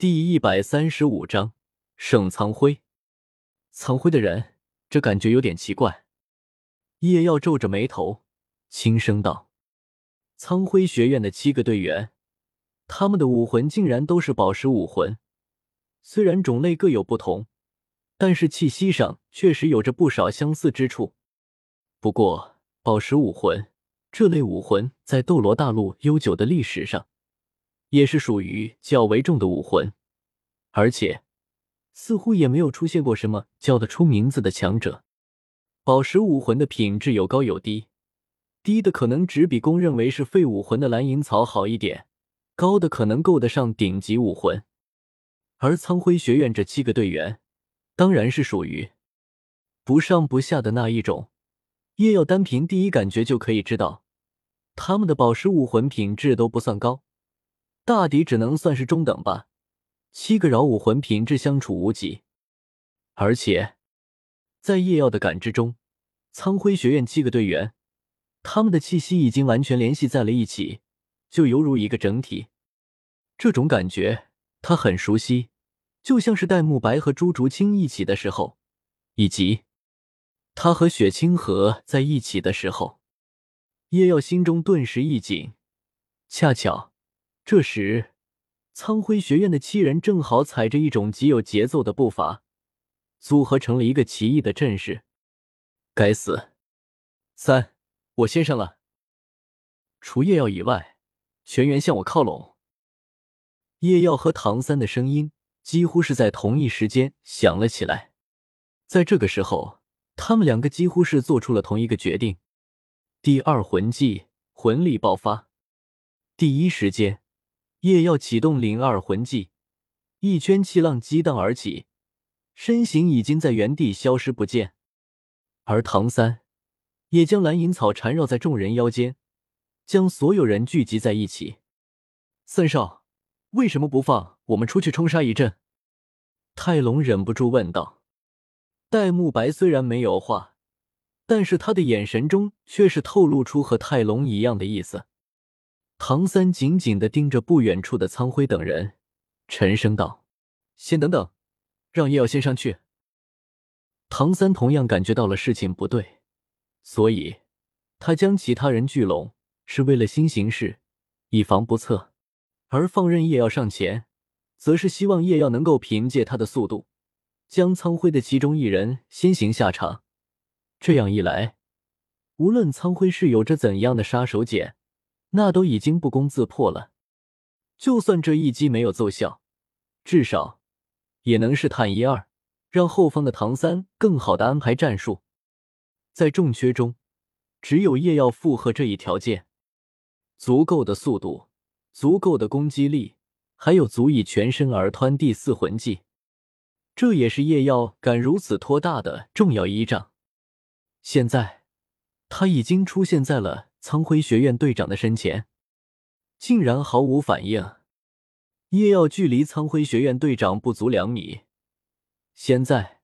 第一百三十五章圣苍辉。苍辉的人，这感觉有点奇怪。叶耀皱着眉头，轻声道：“苍辉学院的七个队员，他们的武魂竟然都是宝石武魂。虽然种类各有不同，但是气息上确实有着不少相似之处。不过，宝石武魂这类武魂在斗罗大陆悠久的历史上。”也是属于较为重的武魂，而且似乎也没有出现过什么叫得出名字的强者。宝石武魂的品质有高有低，低的可能只比公认为是废武魂的蓝银草好一点，高的可能够得上顶级武魂。而苍辉学院这七个队员，当然是属于不上不下的那一种。叶耀单凭第一感觉就可以知道，他们的宝石武魂品质都不算高。大抵只能算是中等吧。七个扰武魂品质相处无几，而且在叶耀的感知中，苍辉学院七个队员，他们的气息已经完全联系在了一起，就犹如一个整体。这种感觉他很熟悉，就像是戴沐白和朱竹清一起的时候，以及他和雪清河在一起的时候。叶耀心中顿时一紧，恰巧。这时，苍辉学院的七人正好踩着一种极有节奏的步伐，组合成了一个奇异的阵势。该死！三，我先上了。除叶耀以外，全员向我靠拢。叶耀和唐三的声音几乎是在同一时间响了起来。在这个时候，他们两个几乎是做出了同一个决定。第二魂技，魂力爆发。第一时间。叶耀启动灵二魂技，一圈气浪激荡而起，身形已经在原地消失不见。而唐三也将蓝银草缠绕在众人腰间，将所有人聚集在一起。三少，为什么不放我们出去冲杀一阵？泰隆忍不住问道。戴沐白虽然没有话，但是他的眼神中却是透露出和泰隆一样的意思。唐三紧紧的盯着不远处的苍辉等人，沉声道：“先等等，让叶耀先上去。”唐三同样感觉到了事情不对，所以他将其他人聚拢，是为了新形势，以防不测；而放任叶耀上前，则是希望叶耀能够凭借他的速度，将苍辉的其中一人先行下场。这样一来，无论苍辉是有着怎样的杀手锏。那都已经不攻自破了，就算这一击没有奏效，至少也能试探一二，让后方的唐三更好的安排战术。在重缺中，只有叶耀附和这一条件：足够的速度，足够的攻击力，还有足以全身而吞第四魂技。这也是叶耀敢如此托大的重要依仗。现在，他已经出现在了。苍辉学院队长的身前，竟然毫无反应。叶耀距离苍辉学院队长不足两米，现在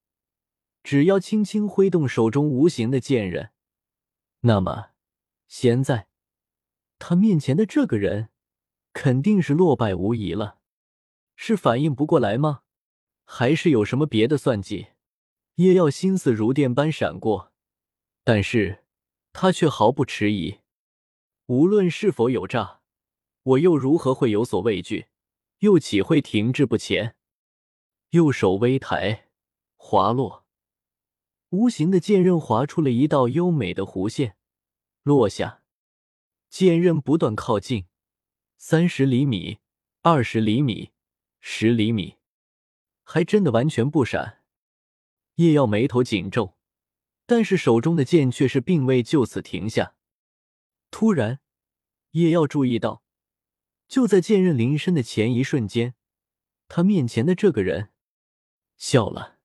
只要轻轻挥动手中无形的剑刃，那么现在他面前的这个人肯定是落败无疑了。是反应不过来吗？还是有什么别的算计？叶耀心思如电般闪过，但是他却毫不迟疑。无论是否有诈，我又如何会有所畏惧？又岂会停滞不前？右手微抬，滑落，无形的剑刃划出了一道优美的弧线，落下。剑刃不断靠近，三十厘米，二十厘米，十厘米，还真的完全不闪。叶耀眉头紧皱，但是手中的剑却是并未就此停下。突然，叶耀注意到，就在剑刃临身的前一瞬间，他面前的这个人笑了，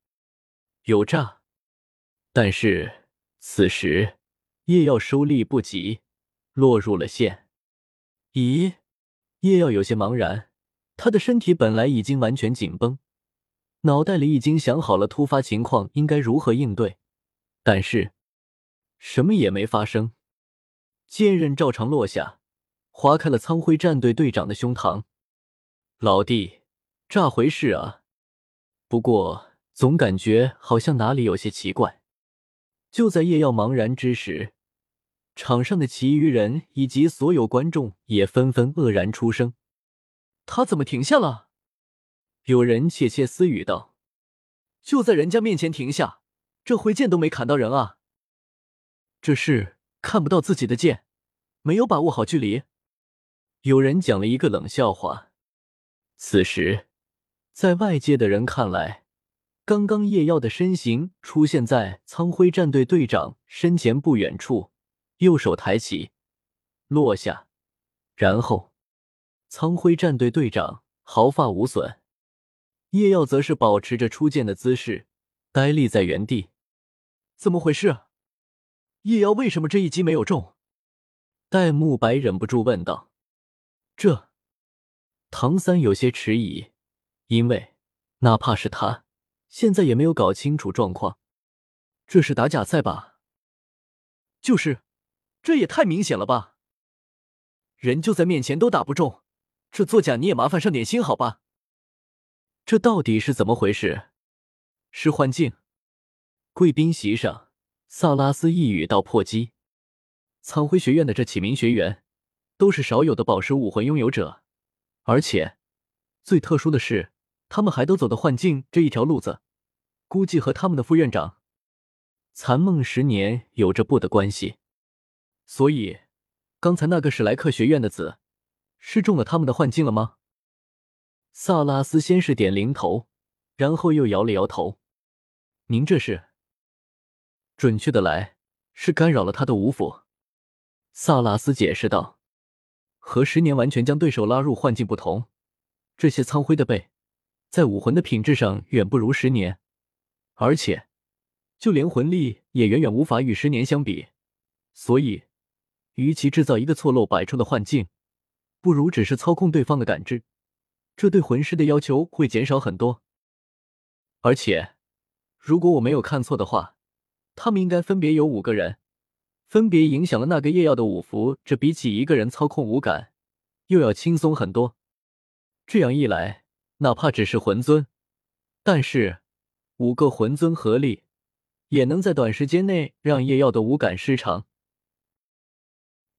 有诈。但是此时，叶耀收力不及，落入了线。咦？叶耀有些茫然，他的身体本来已经完全紧绷，脑袋里已经想好了突发情况应该如何应对，但是什么也没发生。剑刃照常落下，划开了苍辉战队队长的胸膛。老弟，这回事啊？不过总感觉好像哪里有些奇怪。就在叶耀茫然之时，场上的其余人以及所有观众也纷纷愕然出声：“他怎么停下了？”有人窃窃私语道：“就在人家面前停下，这挥剑都没砍到人啊！这是看不到自己的剑，没有把握好距离。”有人讲了一个冷笑话。此时，在外界的人看来，刚刚叶耀的身形出现在苍辉战队队长身前不远处，右手抬起，落下，然后苍辉战队队长毫发无损。叶耀则是保持着出剑的姿势，呆立在原地。怎么回事？叶瑶为什么这一击没有中？戴沐白忍不住问道。这，唐三有些迟疑，因为哪怕是他。现在也没有搞清楚状况，这是打假赛吧？就是，这也太明显了吧！人就在面前都打不中，这作假你也麻烦上点心好吧？这到底是怎么回事？是幻境？贵宾席上，萨拉斯一语道破击：苍辉学院的这几名学员都是少有的宝石武魂拥有者，而且最特殊的是。他们还都走的幻境这一条路子，估计和他们的副院长残梦十年有着不的关系。所以，刚才那个史莱克学院的子是中了他们的幻境了吗？萨拉斯先是点零头，然后又摇了摇头。您这是？准确的来，是干扰了他的五府。萨拉斯解释道：“和十年完全将对手拉入幻境不同，这些苍辉的背。”在武魂的品质上远不如十年，而且就连魂力也远远无法与十年相比。所以，与其制造一个错漏百出的幻境，不如只是操控对方的感知，这对魂师的要求会减少很多。而且，如果我没有看错的话，他们应该分别有五个人，分别影响了那个夜曜的五福，这比起一个人操控五感，又要轻松很多。这样一来。哪怕只是魂尊，但是五个魂尊合力，也能在短时间内让夜曜的五感失常。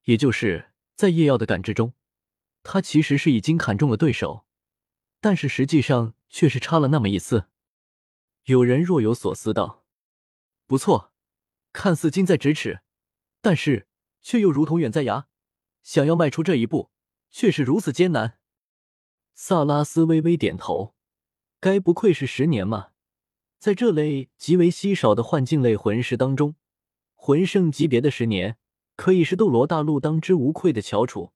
也就是在夜耀的感知中，他其实是已经砍中了对手，但是实际上却是差了那么一丝。有人若有所思道：“不错，看似近在咫尺，但是却又如同远在崖，想要迈出这一步，却是如此艰难。”萨拉斯微微点头，该不愧是十年嘛！在这类极为稀少的幻境类魂师当中，魂圣级别的十年可以是斗罗大陆当之无愧的翘楚，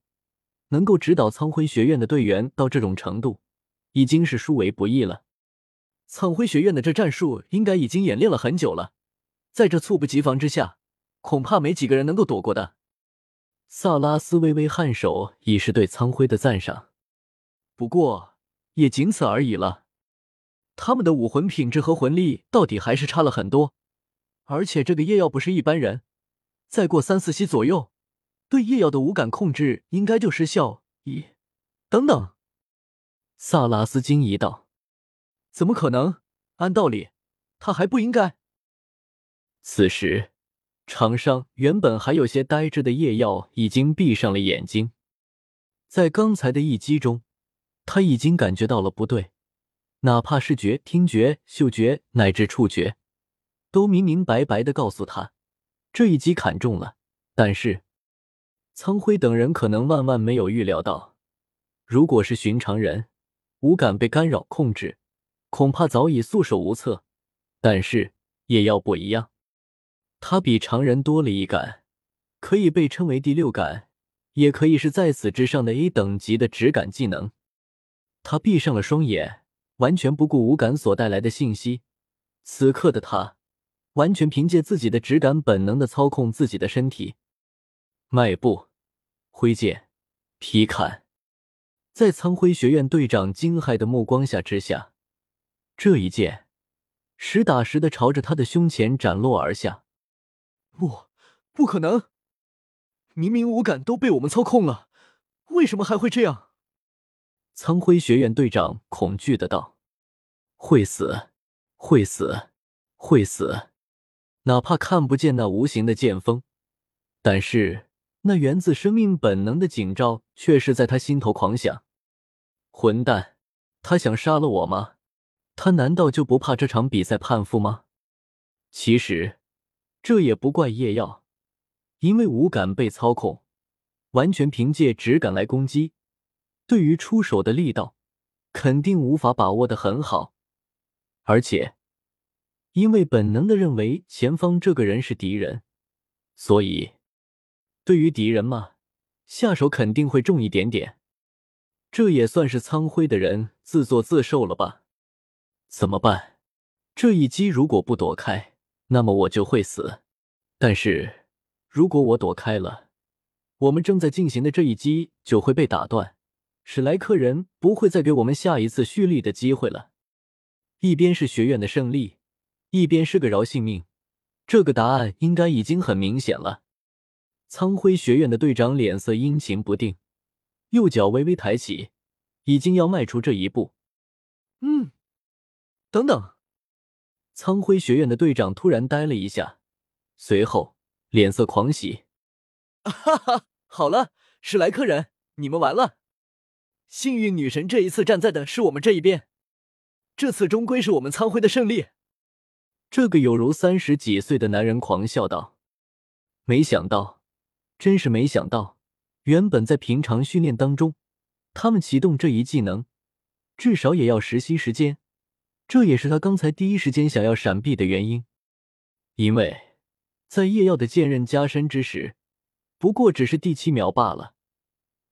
能够指导苍辉学院的队员到这种程度，已经是殊为不易了。苍辉学院的这战术应该已经演练了很久了，在这猝不及防之下，恐怕没几个人能够躲过的。萨拉斯微微颔首，以示对苍辉的赞赏。不过也仅此而已了。他们的武魂品质和魂力到底还是差了很多，而且这个夜耀不是一般人，再过三四息左右，对夜耀的五感控制应该就失效。咦，等等！萨拉斯惊疑道：“怎么可能？按道理，他还不应该。”此时，场上原本还有些呆滞的叶耀已经闭上了眼睛，在刚才的一击中。他已经感觉到了不对，哪怕视觉、听觉、嗅觉乃至触觉，都明明白白的告诉他这一击砍中了。但是苍辉等人可能万万没有预料到，如果是寻常人，五感被干扰控制，恐怕早已束手无策。但是叶耀不一样，他比常人多了一感，可以被称为第六感，也可以是在此之上的 A 等级的直感技能。他闭上了双眼，完全不顾五感所带来的信息。此刻的他，完全凭借自己的直感本能的操控自己的身体，迈步、挥剑、劈砍，在苍辉学院队长惊骇的目光下之下，这一剑实打实的朝着他的胸前斩落而下。不，不可能！明明五感都被我们操控了，为什么还会这样？苍辉学院队长恐惧的道：“会死，会死，会死！哪怕看不见那无形的剑锋，但是那源自生命本能的警兆却是在他心头狂响。混蛋，他想杀了我吗？他难道就不怕这场比赛判负吗？其实，这也不怪叶耀，因为五感被操控，完全凭借直感来攻击。”对于出手的力道，肯定无法把握的很好，而且因为本能的认为前方这个人是敌人，所以对于敌人嘛，下手肯定会重一点点。这也算是苍辉的人自作自受了吧？怎么办？这一击如果不躲开，那么我就会死。但是如果我躲开了，我们正在进行的这一击就会被打断。史莱克人不会再给我们下一次蓄力的机会了。一边是学院的胜利，一边是个饶性命，这个答案应该已经很明显了。苍辉学院的队长脸色阴晴不定，右脚微微抬起，已经要迈出这一步。嗯，等等！苍辉学院的队长突然呆了一下，随后脸色狂喜：“哈哈，好了，史莱克人，你们完了！”幸运女神这一次站在的是我们这一边，这次终归是我们苍辉的胜利。这个有如三十几岁的男人狂笑道：“没想到，真是没想到！原本在平常训练当中，他们启动这一技能，至少也要实习时间。这也是他刚才第一时间想要闪避的原因，因为在叶耀的剑刃加身之时，不过只是第七秒罢了，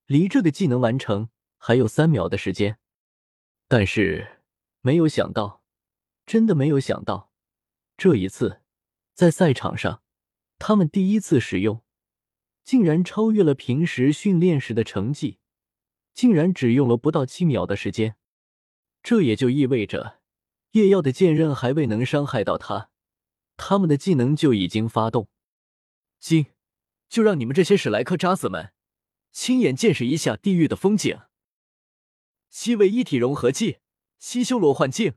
离这个技能完成。”还有三秒的时间，但是没有想到，真的没有想到，这一次在赛场上，他们第一次使用，竟然超越了平时训练时的成绩，竟然只用了不到七秒的时间。这也就意味着，夜耀的剑刃还未能伤害到他，他们的技能就已经发动。今就让你们这些史莱克渣子们，亲眼见识一下地狱的风景。七位一体融合技，七修罗幻境。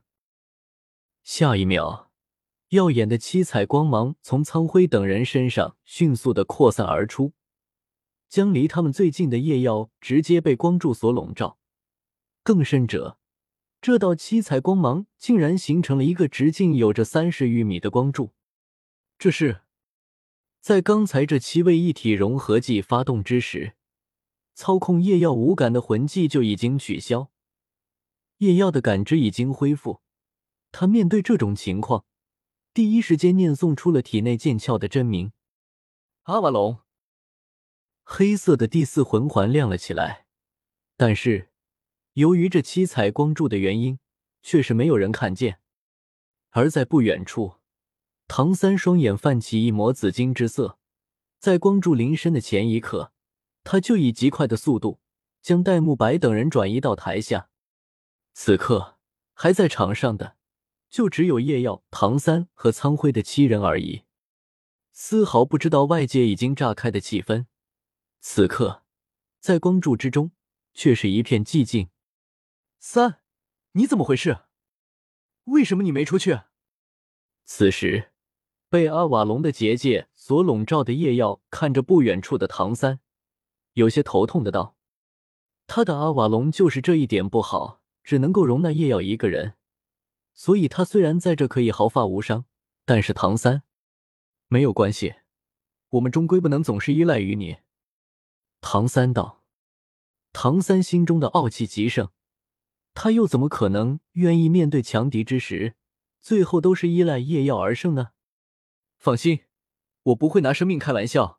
下一秒，耀眼的七彩光芒从苍辉等人身上迅速的扩散而出，将离他们最近的夜耀直接被光柱所笼罩。更甚者，这道七彩光芒竟然形成了一个直径有着三十余米的光柱。这是在刚才这七位一体融合技发动之时。操控夜耀五感的魂技就已经取消，夜耀的感知已经恢复。他面对这种情况，第一时间念诵出了体内剑鞘的真名——阿瓦隆。黑色的第四魂环亮了起来，但是由于这七彩光柱的原因，却是没有人看见。而在不远处，唐三双眼泛起一抹紫金之色，在光柱临身的前一刻。他就以极快的速度将戴沐白等人转移到台下。此刻还在场上的就只有叶耀、唐三和苍辉的七人而已，丝毫不知道外界已经炸开的气氛。此刻，在光柱之中却是一片寂静。三，你怎么回事？为什么你没出去？此时，被阿瓦隆的结界所笼罩的夜耀看着不远处的唐三。有些头痛的道：“他的阿瓦隆就是这一点不好，只能够容纳夜耀一个人。所以，他虽然在这可以毫发无伤，但是唐三没有关系，我们终归不能总是依赖于你。”唐三道。唐三心中的傲气极盛，他又怎么可能愿意面对强敌之时，最后都是依赖叶耀而胜呢？放心，我不会拿生命开玩笑，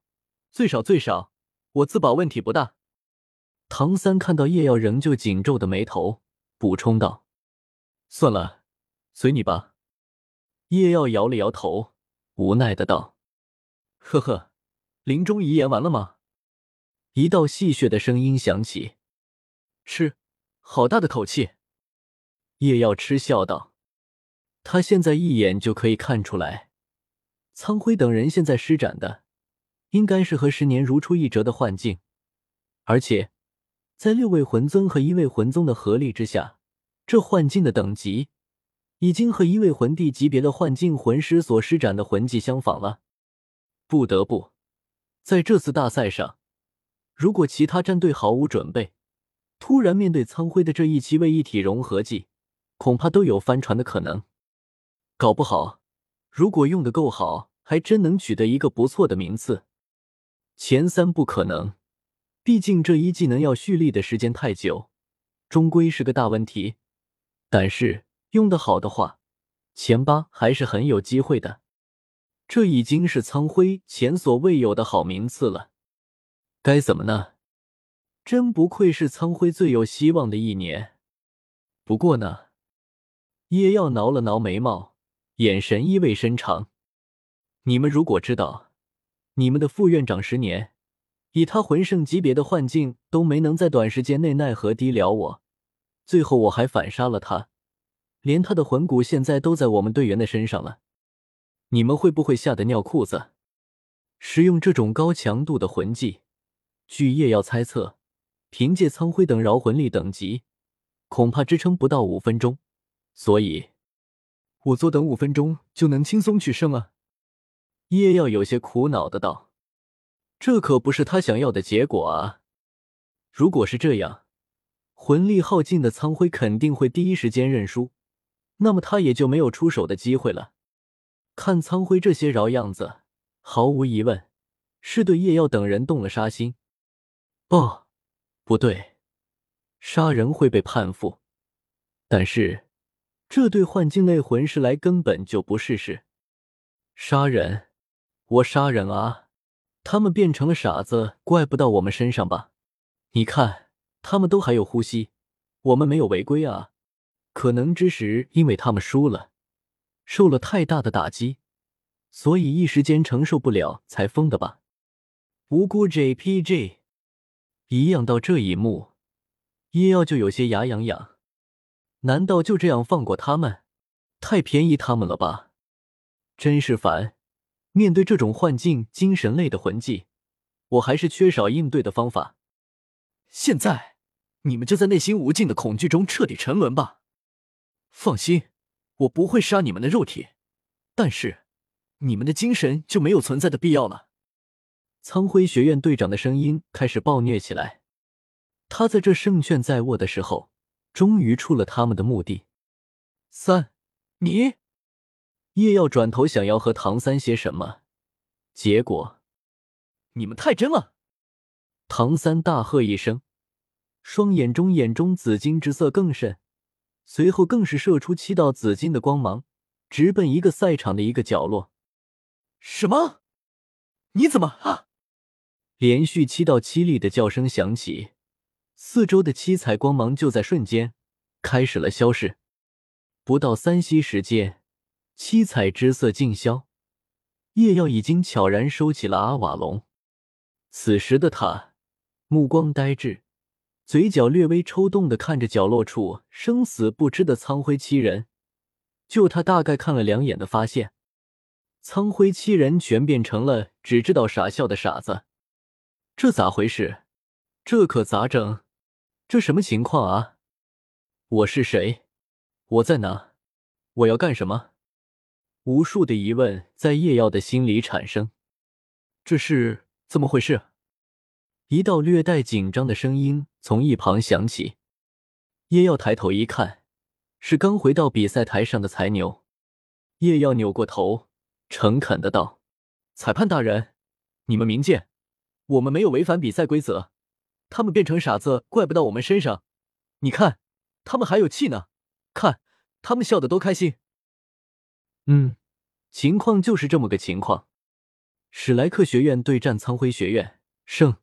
最少最少。我自保问题不大。唐三看到叶耀仍旧紧皱的眉头，补充道：“算了，随你吧。”叶耀摇了摇头，无奈的道：“呵呵，临终遗言完了吗？”一道戏谑的声音响起：“吃，好大的口气！”叶耀嗤笑道：“他现在一眼就可以看出来，苍辉等人现在施展的。”应该是和十年如出一辙的幻境，而且在六位魂尊和一位魂宗的合力之下，这幻境的等级已经和一位魂帝级别的幻境魂师所施展的魂技相仿了。不得不，在这次大赛上，如果其他战队毫无准备，突然面对苍辉的这一七位一体融合技，恐怕都有翻船的可能。搞不好，如果用的够好，还真能取得一个不错的名次。前三不可能，毕竟这一技能要蓄力的时间太久，终归是个大问题。但是用的好的话，前八还是很有机会的。这已经是苍辉前所未有的好名次了。该怎么呢？真不愧是苍辉最有希望的一年。不过呢，叶耀挠了挠眉毛。眼神意味深长。你们如果知道，你们的副院长十年以他魂圣级别的幻境都没能在短时间内奈何低了我，最后我还反杀了他，连他的魂骨现在都在我们队员的身上了，你们会不会吓得尿裤子？使用这种高强度的魂技，据叶耀猜测，凭借苍辉等饶魂力等级，恐怕支撑不到五分钟，所以。我坐等五分钟就能轻松取胜啊！叶耀有些苦恼的道：“这可不是他想要的结果啊！如果是这样，魂力耗尽的苍辉肯定会第一时间认输，那么他也就没有出手的机会了。看苍辉这些饶样子，毫无疑问是对叶耀等人动了杀心。不，不对，杀人会被判负，但是……”这对幻境类魂师来根本就不是事。杀人，我杀人啊！他们变成了傻子，怪不到我们身上吧？你看，他们都还有呼吸，我们没有违规啊！可能之时因为他们输了，受了太大的打击，所以一时间承受不了才疯的吧？无辜 JPG，一样到这一幕，叶耀就有些牙痒痒。难道就这样放过他们？太便宜他们了吧！真是烦。面对这种幻境、精神类的魂技，我还是缺少应对的方法。现在，你们就在内心无尽的恐惧中彻底沉沦吧。放心，我不会杀你们的肉体，但是你们的精神就没有存在的必要了。苍辉学院队长的声音开始暴虐起来。他在这胜券在握的时候。终于出了他们的目的。三，你叶耀转头想要和唐三些什么，结果你们太真了！唐三大喝一声，双眼中眼中紫金之色更甚，随后更是射出七道紫金的光芒，直奔一个赛场的一个角落。什么？你怎么啊？连续七道凄厉的叫声响起。四周的七彩光芒就在瞬间开始了消逝，不到三息时间，七彩之色尽消。夜耀已经悄然收起了阿瓦隆，此时的他目光呆滞，嘴角略微抽动的看着角落处生死不知的苍辉七人。就他大概看了两眼的发现，苍辉七人全变成了只知道傻笑的傻子。这咋回事？这可咋整？这什么情况啊？我是谁？我在哪？我要干什么？无数的疑问在叶耀的心里产生。这是怎么回事？一道略带紧张的声音从一旁响起。叶耀抬头一看，是刚回到比赛台上的才牛。叶耀扭过头，诚恳的道：“裁判大人，你们明鉴，我们没有违反比赛规则。”他们变成傻子，怪不到我们身上。你看，他们还有气呢。看，他们笑得多开心。嗯，情况就是这么个情况。史莱克学院对战苍辉学院，胜。